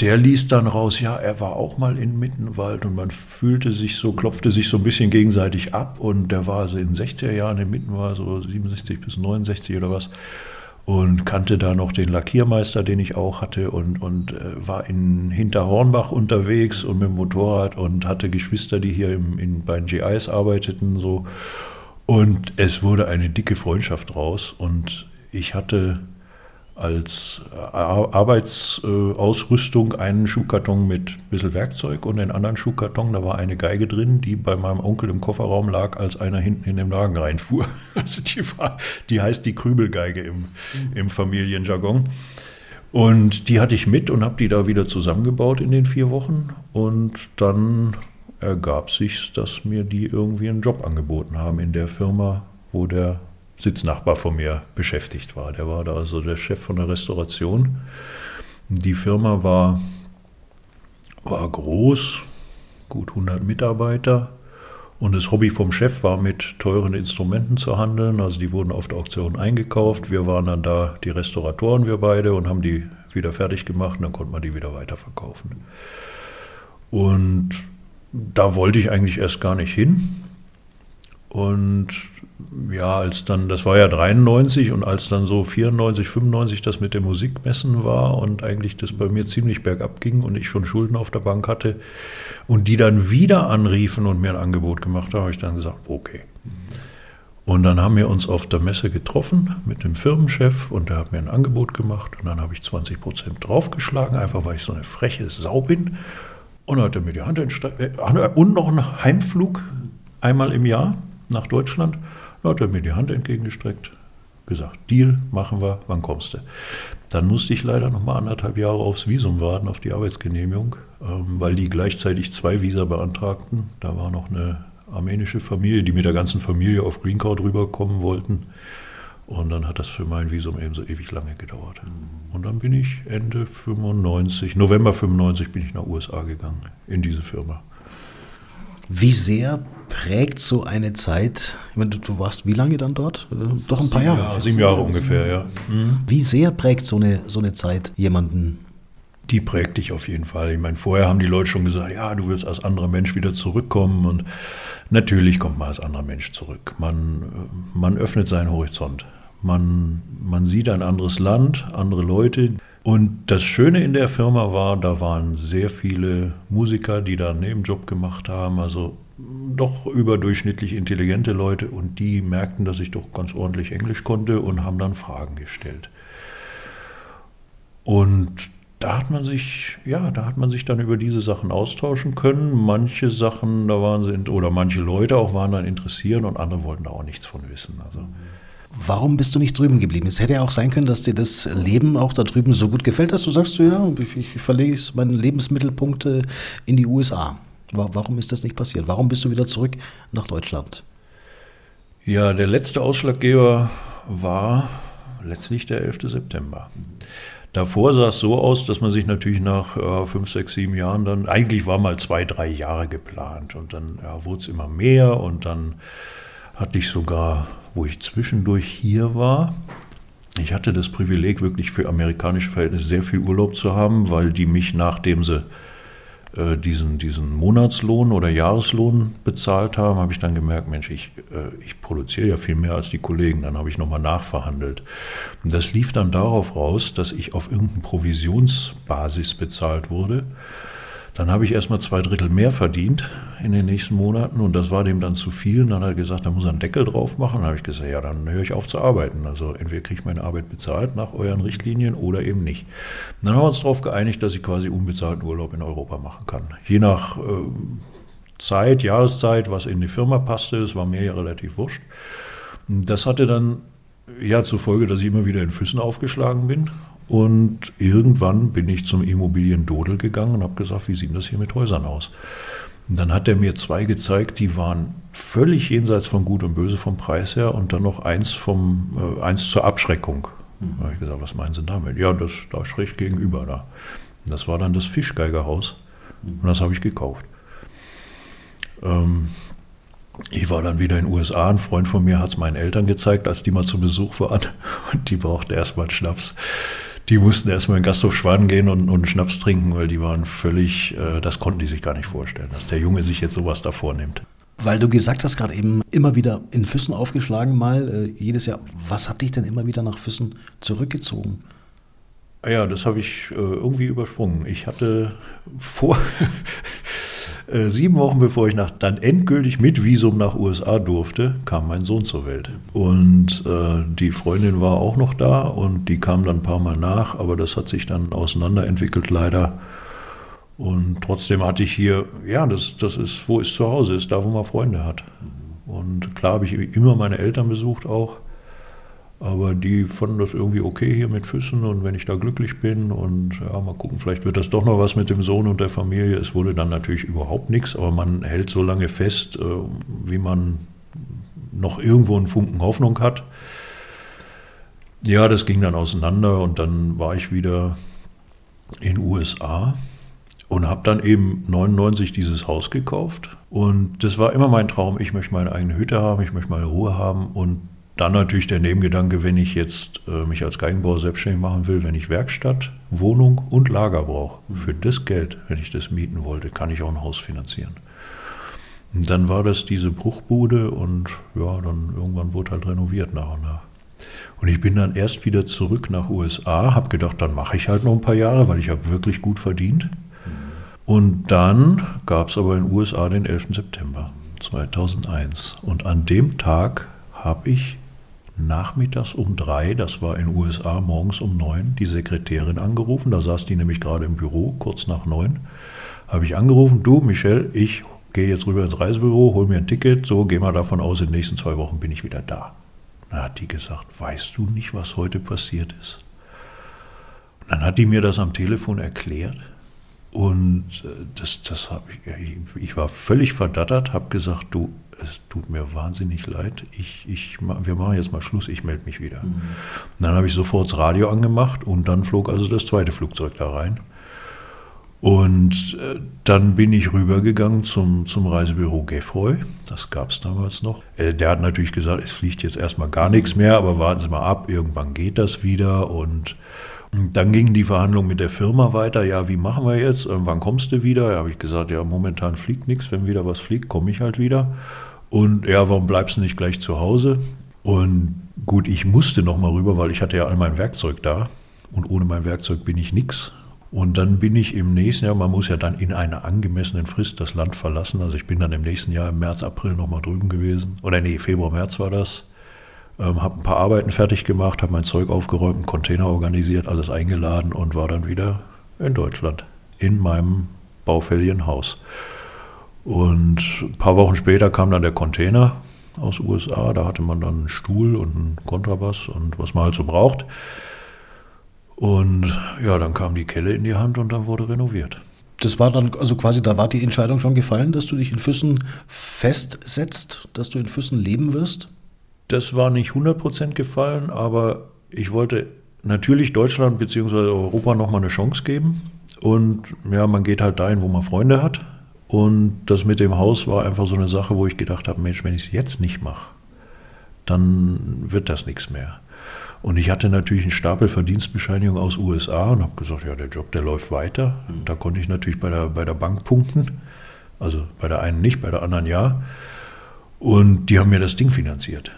der ließ dann raus, ja, er war auch mal in Mittenwald und man fühlte sich so, klopfte sich so ein bisschen gegenseitig ab und der war so in den 60er Jahren in Mittenwald, so 67 bis 69 oder was und kannte da noch den Lackiermeister, den ich auch hatte und, und äh, war in Hinterhornbach unterwegs und mit dem Motorrad und hatte Geschwister, die hier im, in, bei den GIs arbeiteten. So. Und es wurde eine dicke Freundschaft draus und ich hatte als Arbeitsausrüstung einen Schuhkarton mit ein bisschen Werkzeug und den anderen Schuhkarton, da war eine Geige drin, die bei meinem Onkel im Kofferraum lag, als einer hinten in den Wagen reinfuhr. <laughs> Also die, war, die heißt die Krübelgeige im, im Familienjargon. Und die hatte ich mit und habe die da wieder zusammengebaut in den vier Wochen. Und dann ergab sich, dass mir die irgendwie einen Job angeboten haben in der Firma, wo der Sitznachbar von mir beschäftigt war. Der war da also der Chef von der Restauration. Die Firma war, war groß, gut 100 Mitarbeiter. Und das Hobby vom Chef war, mit teuren Instrumenten zu handeln. Also die wurden auf der Auktion eingekauft. Wir waren dann da die Restauratoren, wir beide, und haben die wieder fertig gemacht. Und dann konnte man die wieder weiterverkaufen. Und da wollte ich eigentlich erst gar nicht hin. Und ja, als dann, das war ja 93 und als dann so 94, 95 das mit dem Musikmessen war und eigentlich das bei mir ziemlich bergab ging und ich schon Schulden auf der Bank hatte und die dann wieder anriefen und mir ein Angebot gemacht haben, habe ich dann gesagt, okay. Und dann haben wir uns auf der Messe getroffen mit dem Firmenchef und der hat mir ein Angebot gemacht und dann habe ich 20 Prozent draufgeschlagen, einfach weil ich so eine freche Sau bin. Und dann hat er mir die Hand entstreckt äh, und noch einen Heimflug einmal im Jahr nach Deutschland. Da hat er mir die Hand entgegengestreckt, gesagt, Deal, machen wir, wann kommst du? Dann musste ich leider noch mal anderthalb Jahre aufs Visum warten, auf die Arbeitsgenehmigung, ähm, weil die gleichzeitig zwei Visa beantragten. Da war noch eine armenische Familie, die mit der ganzen Familie auf Green Card rüberkommen wollten. Und dann hat das für mein Visum eben so ewig lange gedauert. Und dann bin ich Ende 95, November 95 bin ich nach USA gegangen, in diese Firma. Wie sehr prägt so eine Zeit, ich meine, du warst wie lange dann dort? Äh, doch ein paar Jahre. Ja, sieben Jahre ungefähr, ja. Mhm. Wie sehr prägt so eine, so eine Zeit jemanden? Die prägt dich auf jeden Fall. Ich meine, vorher haben die Leute schon gesagt, ja, du willst als anderer Mensch wieder zurückkommen. Und natürlich kommt man als anderer Mensch zurück. Man, äh, man öffnet seinen Horizont. Man, man sieht ein anderes Land, andere Leute. Und das Schöne in der Firma war, da waren sehr viele Musiker, die da einen Nebenjob gemacht haben. Also doch überdurchschnittlich intelligente Leute und die merkten, dass ich doch ganz ordentlich Englisch konnte und haben dann Fragen gestellt. Und da hat man sich, ja, da hat man sich dann über diese Sachen austauschen können. Manche Sachen, da waren sie, oder manche Leute auch waren dann interessiert und andere wollten da auch nichts von wissen. Also. Warum bist du nicht drüben geblieben? Es hätte ja auch sein können, dass dir das Leben auch da drüben so gut gefällt, dass du sagst, ja, ich, ich verlege meine Lebensmittelpunkte in die USA. Warum ist das nicht passiert? Warum bist du wieder zurück nach Deutschland? Ja, der letzte Ausschlaggeber war letztlich der 11. September. Davor sah es so aus, dass man sich natürlich nach äh, fünf, sechs, sieben Jahren dann, eigentlich war mal zwei, drei Jahre geplant und dann ja, wurde es immer mehr und dann hatte ich sogar, wo ich zwischendurch hier war, ich hatte das Privileg, wirklich für amerikanische Verhältnisse sehr viel Urlaub zu haben, weil die mich, nachdem sie äh, diesen, diesen Monatslohn oder Jahreslohn bezahlt haben, habe ich dann gemerkt, Mensch, ich, äh, ich produziere ja viel mehr als die Kollegen. Dann habe ich nochmal nachverhandelt. Und das lief dann darauf raus, dass ich auf irgendeine Provisionsbasis bezahlt wurde. Dann habe ich erstmal zwei Drittel mehr verdient in den nächsten Monaten und das war dem dann zu viel. Und dann hat er gesagt, da muss er einen Deckel drauf machen. Dann habe ich gesagt, ja, dann höre ich auf zu arbeiten. Also entweder kriege ich meine Arbeit bezahlt nach euren Richtlinien oder eben nicht. Und dann haben wir uns darauf geeinigt, dass ich quasi unbezahlten Urlaub in Europa machen kann. Je nach äh, Zeit, Jahreszeit, was in die Firma passte, das war mir ja relativ wurscht. Das hatte dann ja zur Folge, dass ich immer wieder in Füssen aufgeschlagen bin und irgendwann bin ich zum Immobiliendodel gegangen und habe gesagt, wie sieht das hier mit Häusern aus? Und dann hat er mir zwei gezeigt, die waren völlig jenseits von Gut und Böse vom Preis her und dann noch eins, vom, äh, eins zur Abschreckung. Mhm. Da habe ich gesagt, was meinen Sie damit? Ja, das da schräg gegenüber da. Das war dann das Fischgeigerhaus mhm. und das habe ich gekauft. Ähm, ich war dann wieder in den USA. Ein Freund von mir hat es meinen Eltern gezeigt, als die mal zu Besuch waren. <laughs> Und die brauchten erstmal Schnaps die mussten erstmal in den Gasthof Schwan gehen und, und Schnaps trinken, weil die waren völlig, äh, das konnten die sich gar nicht vorstellen, dass der Junge sich jetzt sowas da vornimmt. Weil du gesagt hast, gerade eben immer wieder in Füssen aufgeschlagen, mal äh, jedes Jahr. Was hat dich denn immer wieder nach Füssen zurückgezogen? Ja, das habe ich äh, irgendwie übersprungen. Ich hatte vor, <laughs> Äh, sieben Wochen bevor ich nach, dann endgültig mit Visum nach USA durfte, kam mein Sohn zur Welt. Und äh, die Freundin war auch noch da und die kam dann ein paar Mal nach, aber das hat sich dann auseinanderentwickelt leider. Und trotzdem hatte ich hier, ja, das, das ist, wo es zu Hause ist, da wo man Freunde hat. Und klar habe ich immer meine Eltern besucht auch. Aber die fanden das irgendwie okay hier mit Füssen und wenn ich da glücklich bin und ja, mal gucken, vielleicht wird das doch noch was mit dem Sohn und der Familie. Es wurde dann natürlich überhaupt nichts, aber man hält so lange fest, äh, wie man noch irgendwo einen Funken Hoffnung hat. Ja, das ging dann auseinander und dann war ich wieder in USA und habe dann eben 99 dieses Haus gekauft. Und das war immer mein Traum, ich möchte meine eigene Hütte haben, ich möchte meine Ruhe haben und dann natürlich der Nebengedanke, wenn ich jetzt äh, mich als Geigenbauer selbstständig machen will, wenn ich Werkstatt, Wohnung und Lager brauche, für das Geld, wenn ich das mieten wollte, kann ich auch ein Haus finanzieren. Und dann war das diese Bruchbude und ja, dann irgendwann wurde halt renoviert nach und nach. Und ich bin dann erst wieder zurück nach USA, habe gedacht, dann mache ich halt noch ein paar Jahre, weil ich habe wirklich gut verdient. Und dann gab es aber in USA den 11. September 2001. Und an dem Tag habe ich nachmittags um drei, das war in den USA morgens um neun, die Sekretärin angerufen. Da saß die nämlich gerade im Büro, kurz nach neun. Habe ich angerufen, du Michel, ich gehe jetzt rüber ins Reisebüro, hol mir ein Ticket, so geh mal davon aus, in den nächsten zwei Wochen bin ich wieder da. Da hat die gesagt, weißt du nicht, was heute passiert ist? Und dann hat die mir das am Telefon erklärt. Und äh, das, das hab ich, ich war völlig verdattert, habe gesagt, du, es tut mir wahnsinnig leid, ich, ich, wir machen jetzt mal Schluss, ich melde mich wieder. Mhm. Dann habe ich sofort das Radio angemacht und dann flog also das zweite Flugzeug da rein. Und äh, dann bin ich rübergegangen zum, zum Reisebüro Gefroy, das gab es damals noch. Äh, der hat natürlich gesagt, es fliegt jetzt erstmal gar nichts mehr, aber warten Sie mal ab, irgendwann geht das wieder. Und dann gingen die Verhandlungen mit der Firma weiter. Ja, wie machen wir jetzt? Wann kommst du wieder? Da habe ich gesagt, ja, momentan fliegt nichts. Wenn wieder was fliegt, komme ich halt wieder. Und ja, warum bleibst du nicht gleich zu Hause? Und gut, ich musste noch mal rüber, weil ich hatte ja all mein Werkzeug da. Und ohne mein Werkzeug bin ich nix. Und dann bin ich im nächsten Jahr, man muss ja dann in einer angemessenen Frist das Land verlassen. Also ich bin dann im nächsten Jahr im März, April nochmal drüben gewesen. Oder nee, Februar, März war das. Ähm, habe ein paar Arbeiten fertig gemacht, habe mein Zeug aufgeräumt, einen Container organisiert, alles eingeladen und war dann wieder in Deutschland, in meinem baufälligen Haus. Und ein paar Wochen später kam dann der Container aus USA. Da hatte man dann einen Stuhl und einen Kontrabass und was man halt so braucht. Und ja, dann kam die Kelle in die Hand und dann wurde renoviert. Das war dann, also quasi, da war die Entscheidung schon gefallen, dass du dich in Füssen festsetzt, dass du in Füssen leben wirst? Das war nicht 100% gefallen, aber ich wollte natürlich Deutschland bzw. Europa nochmal eine Chance geben. Und ja, man geht halt dahin, wo man Freunde hat. Und das mit dem Haus war einfach so eine Sache, wo ich gedacht habe, Mensch, wenn ich es jetzt nicht mache, dann wird das nichts mehr. Und ich hatte natürlich einen Stapel Verdienstbescheinigungen aus USA und habe gesagt, ja, der Job, der läuft weiter. Und da konnte ich natürlich bei der, bei der Bank punkten. Also bei der einen nicht, bei der anderen ja. Und die haben mir das Ding finanziert.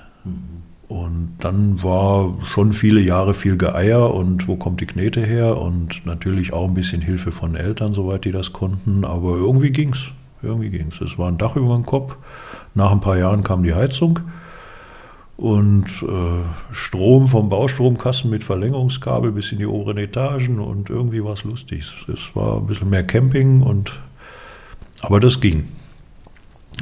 Und dann war schon viele Jahre viel Geeier und wo kommt die Knete her? Und natürlich auch ein bisschen Hilfe von Eltern, soweit die das konnten. Aber irgendwie ging's. Irgendwie ging's. Es war ein Dach über dem Kopf. Nach ein paar Jahren kam die Heizung und äh, Strom vom Baustromkasten mit Verlängerungskabel bis in die oberen Etagen und irgendwie war es lustig. Es war ein bisschen mehr Camping und aber das ging.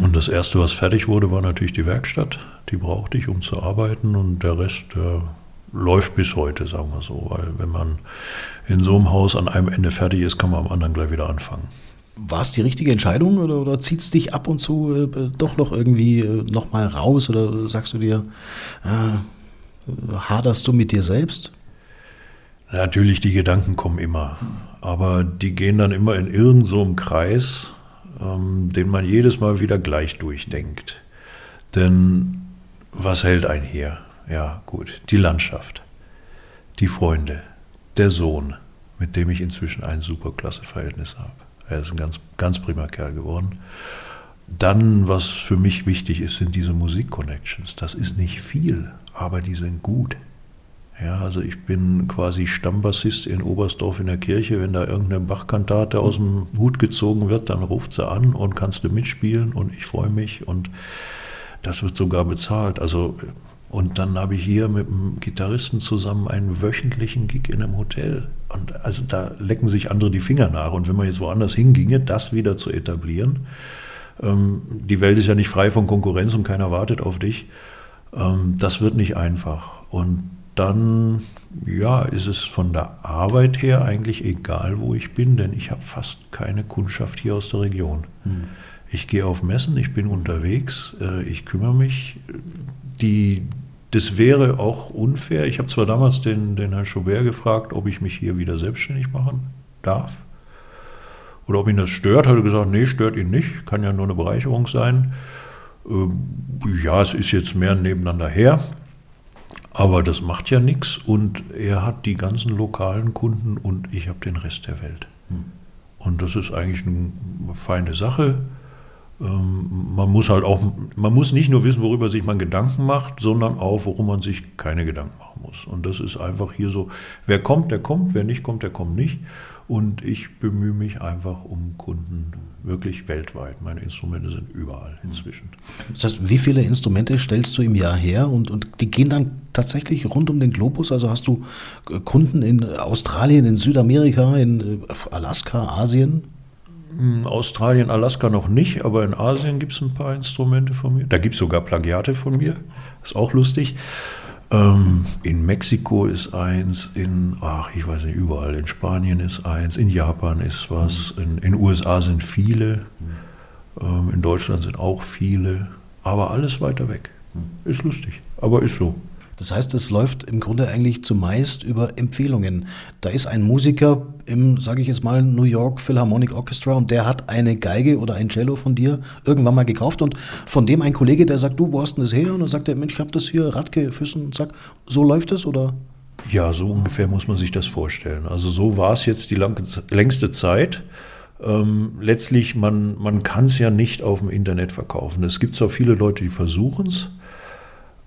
Und das erste, was fertig wurde, war natürlich die Werkstatt. Die brauchte ich, um zu arbeiten und der Rest der läuft bis heute, sagen wir so, weil wenn man in so einem Haus an einem Ende fertig ist, kann man am anderen gleich wieder anfangen. War es die richtige Entscheidung oder, oder zieht es dich ab und zu äh, doch noch irgendwie äh, nochmal raus oder sagst du dir, äh, haderst du mit dir selbst? Natürlich, die Gedanken kommen immer, aber die gehen dann immer in irgendeinem so Kreis, ähm, den man jedes Mal wieder gleich durchdenkt. Denn was hält einen hier? Ja, gut, die Landschaft, die Freunde, der Sohn, mit dem ich inzwischen ein super klasse Verhältnis habe. Er ist ein ganz, ganz prima Kerl geworden. Dann, was für mich wichtig ist, sind diese Musik-Connections. Das ist nicht viel, aber die sind gut. Ja, also ich bin quasi Stammbassist in Oberstdorf in der Kirche. Wenn da irgendeine Bachkantate aus dem Hut gezogen wird, dann ruft sie an und kannst du mitspielen und ich freue mich und das wird sogar bezahlt. Also und dann habe ich hier mit einem Gitarristen zusammen einen wöchentlichen Gig in einem Hotel. Und also da lecken sich andere die Finger nach. Und wenn man jetzt woanders hinginge, das wieder zu etablieren, ähm, die Welt ist ja nicht frei von Konkurrenz und keiner wartet auf dich, ähm, das wird nicht einfach. Und dann, ja, ist es von der Arbeit her eigentlich egal, wo ich bin, denn ich habe fast keine Kundschaft hier aus der Region. Hm. Ich gehe auf Messen, ich bin unterwegs, äh, ich kümmere mich. Die, das wäre auch unfair. Ich habe zwar damals den, den Herrn Schubert gefragt, ob ich mich hier wieder selbstständig machen darf. Oder ob ihn das stört, hat er gesagt, nee, stört ihn nicht, kann ja nur eine Bereicherung sein. Ähm, ja, es ist jetzt mehr nebeneinander her, aber das macht ja nichts und er hat die ganzen lokalen Kunden und ich habe den Rest der Welt. Hm. Und das ist eigentlich eine feine Sache. Ähm, man muss halt auch, man muss nicht nur wissen, worüber sich man Gedanken macht, sondern auch, worum man sich keine Gedanken machen muss. Und das ist einfach hier so, wer kommt, der kommt, wer nicht kommt, der kommt nicht. Und ich bemühe mich einfach um Kunden wirklich weltweit. Meine Instrumente sind überall inzwischen. Das heißt, wie viele Instrumente stellst du im Jahr her und, und die gehen dann tatsächlich rund um den Globus? Also hast du Kunden in Australien, in Südamerika, in äh, Alaska, Asien? Hm, Australien, Alaska noch nicht, aber in Asien gibt es ein paar Instrumente von mir. Da gibt es sogar Plagiate von mir. Ist auch lustig. Ähm, in Mexiko ist eins, in, ach, ich weiß nicht, überall. In Spanien ist eins, in Japan ist was, in den USA sind viele, ähm, in Deutschland sind auch viele, aber alles weiter weg. Ist lustig, aber ist so. Das heißt, es läuft im Grunde eigentlich zumeist über Empfehlungen. Da ist ein Musiker im, sage ich jetzt mal, New York Philharmonic Orchestra und der hat eine Geige oder ein Cello von dir irgendwann mal gekauft und von dem ein Kollege, der sagt, du, wo hast denn das her? Und dann sagt er, Mensch, ich habe das hier, Radke, Füssen, und zack, so läuft es oder? Ja, so ungefähr muss man sich das vorstellen. Also so war es jetzt die lang, längste Zeit. Ähm, letztlich, man, man kann es ja nicht auf dem Internet verkaufen. Es gibt zwar viele Leute, die versuchen es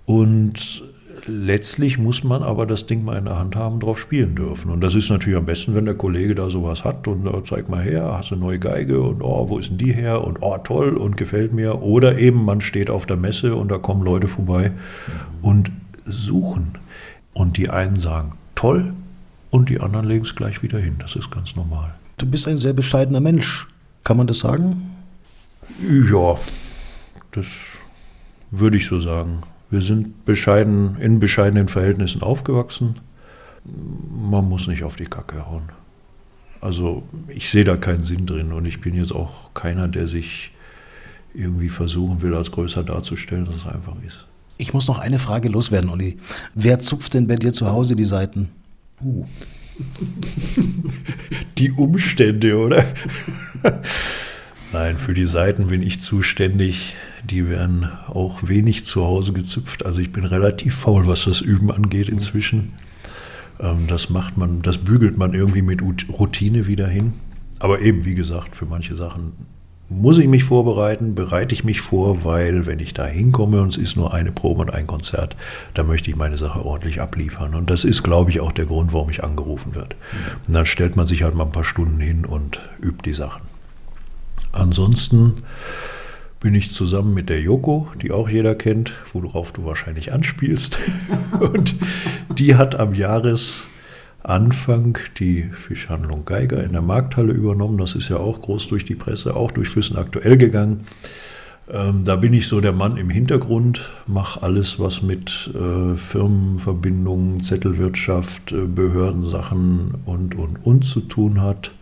und letztlich muss man aber das Ding mal in der Hand haben, drauf spielen dürfen. Und das ist natürlich am besten, wenn der Kollege da sowas hat und äh, zeig mal her, hast du eine neue Geige und oh, wo ist denn die her und oh, toll und gefällt mir. Oder eben man steht auf der Messe und da kommen Leute vorbei und suchen. Und die einen sagen toll und die anderen legen es gleich wieder hin. Das ist ganz normal. Du bist ein sehr bescheidener Mensch. Kann man das sagen? Ja, das würde ich so sagen. Wir sind bescheiden, in bescheidenen Verhältnissen aufgewachsen. Man muss nicht auf die Kacke hauen. Also ich sehe da keinen Sinn drin und ich bin jetzt auch keiner, der sich irgendwie versuchen will, als größer darzustellen, dass es einfach ist. Ich muss noch eine Frage loswerden, Olli. Wer zupft denn bei dir zu Hause die Seiten? Uh. <laughs> die Umstände, oder? <laughs> Nein, für die Seiten bin ich zuständig. Die werden auch wenig zu Hause gezüpft. Also ich bin relativ faul, was das Üben angeht inzwischen. Ähm, das macht man, das bügelt man irgendwie mit Routine wieder hin. Aber eben, wie gesagt, für manche Sachen muss ich mich vorbereiten, bereite ich mich vor, weil wenn ich da hinkomme und es ist nur eine Probe und ein Konzert, dann möchte ich meine Sache ordentlich abliefern. Und das ist, glaube ich, auch der Grund, warum ich angerufen wird. Und dann stellt man sich halt mal ein paar Stunden hin und übt die Sachen. Ansonsten bin ich zusammen mit der Joko, die auch jeder kennt, worauf du wahrscheinlich anspielst. <laughs> Und die hat am Jahresanfang die Fischhandlung Geiger in der Markthalle übernommen. Das ist ja auch groß durch die Presse, auch durch Füssen aktuell gegangen. Ähm, da bin ich so der Mann im Hintergrund, mache alles, was mit äh, Firmenverbindungen, Zettelwirtschaft, äh, Behördensachen und, und, und zu tun hat.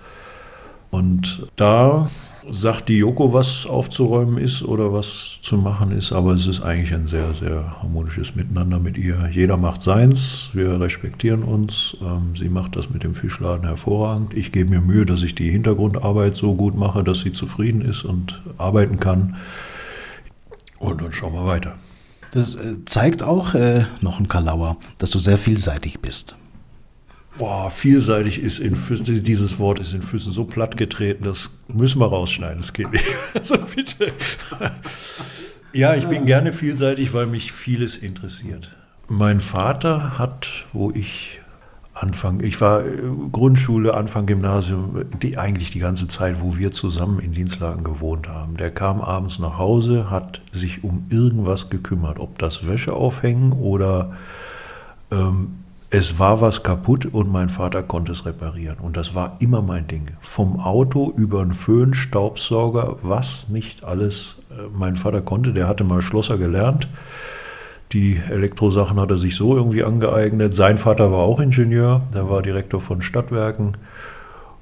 Und da sagt die Joko, was aufzuräumen ist oder was zu machen ist, aber es ist eigentlich ein sehr, sehr harmonisches Miteinander mit ihr. Jeder macht seins, wir respektieren uns. Ähm, sie macht das mit dem Fischladen hervorragend. Ich gebe mir Mühe, dass ich die Hintergrundarbeit so gut mache, dass sie zufrieden ist und arbeiten kann. Und dann schauen wir weiter. Das äh, zeigt auch, äh, noch ein Kalauer, dass du sehr vielseitig bist. Boah, vielseitig ist in Füssen, dieses Wort ist in Füssen so platt getreten, das müssen wir rausschneiden, das geht nicht. <laughs> Also bitte. Ja, ich bin gerne vielseitig, weil mich vieles interessiert. Mein Vater hat, wo ich Anfang, ich war äh, Grundschule, Anfang Gymnasium, die, eigentlich die ganze Zeit, wo wir zusammen in Dienstlagen gewohnt haben. Der kam abends nach Hause, hat sich um irgendwas gekümmert, ob das Wäsche aufhängen oder ähm, es war was kaputt und mein Vater konnte es reparieren. Und das war immer mein Ding. Vom Auto über einen Föhn, Staubsauger, was nicht alles äh, mein Vater konnte. Der hatte mal Schlosser gelernt. Die Elektrosachen hat er sich so irgendwie angeeignet. Sein Vater war auch Ingenieur, der war Direktor von Stadtwerken.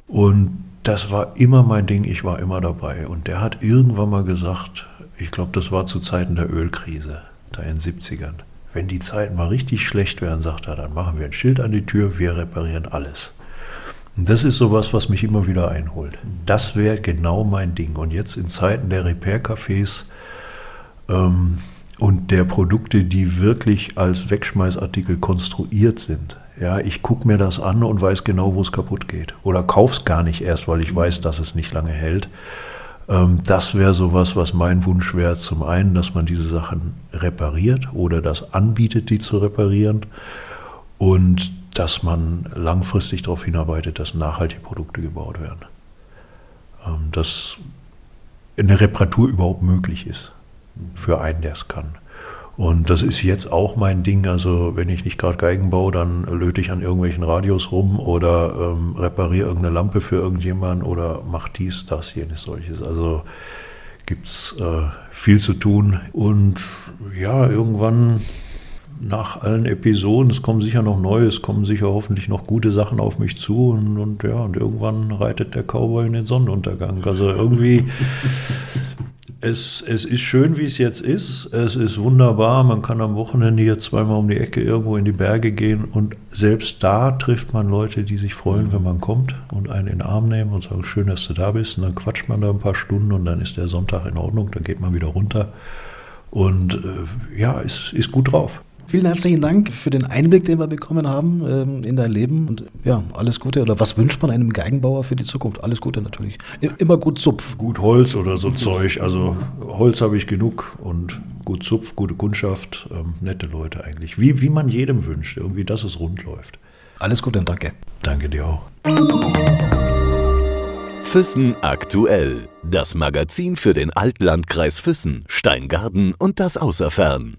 Und das war immer mein Ding, ich war immer dabei. Und der hat irgendwann mal gesagt, ich glaube, das war zu Zeiten der Ölkrise, da in den 70ern wenn die Zeiten mal richtig schlecht werden, sagt er, dann machen wir ein Schild an die Tür, wir reparieren alles. Und das ist sowas, was mich immer wieder einholt. Das wäre genau mein Ding. Und jetzt in Zeiten der Repair-Cafés ähm, und der Produkte, die wirklich als Wegschmeißartikel konstruiert sind. Ja, ich gucke mir das an und weiß genau, wo es kaputt geht. Oder kauf's gar nicht erst, weil ich weiß, dass es nicht lange hält. Ähm, das wäre sowas, was mein Wunsch wäre. Zum einen, dass man diese Sachen repariert oder das anbietet, die zu reparieren. Und dass man langfristig darauf hinarbeitet, dass nachhaltige Produkte gebaut werden. Ähm, dass eine Reparatur überhaupt möglich ist für einen, der es kann. Und das ist jetzt auch mein Ding. Also wenn ich nicht gerade Geigen baue, dann löte ich an irgendwelchen Radios rum oder ähm, repariere irgendeine Lampe für irgendjemanden oder mache dies, das, jenes, solches. Also gibt es äh, viel zu tun. Und ja, irgendwann nach allen Episoden, es kommen sicher noch neue, es kommen sicher hoffentlich noch gute Sachen auf mich zu und, und ja, und irgendwann reitet der Cowboy in den Sonnenuntergang. Also irgendwie <laughs> es, es ist schön, wie es jetzt ist. Es ist wunderbar. Man kann am Wochenende hier zweimal um die Ecke irgendwo in die Berge gehen. Und selbst da trifft man Leute, die sich freuen, wenn man kommt und einen in den Arm nehmen und sagen, schön, dass du da bist. Und dann quatscht man da ein paar Stunden und dann ist der Sonntag in Ordnung. Dann geht man wieder runter. Und äh, ja, ist, ist gut drauf. Vielen herzlichen Dank für den Einblick, den wir bekommen haben ähm, in dein Leben. Und ja, alles Gute. Oder was wünscht man einem Geigenbauer für die Zukunft? Alles Gute natürlich. Immer gut Zupf. Gut Holz oder so Zeug. Also Holz habe ich genug und gut Zupf, gute Kundschaft, ähm, nette Leute eigentlich. Wie, wie man jedem wünscht, irgendwie, dass es rund läuft. Alles Gute und danke. Danke dir auch. Füssen aktuell. Das Magazin für den Altlandkreis Füssen, Steingarten und das Außerfern.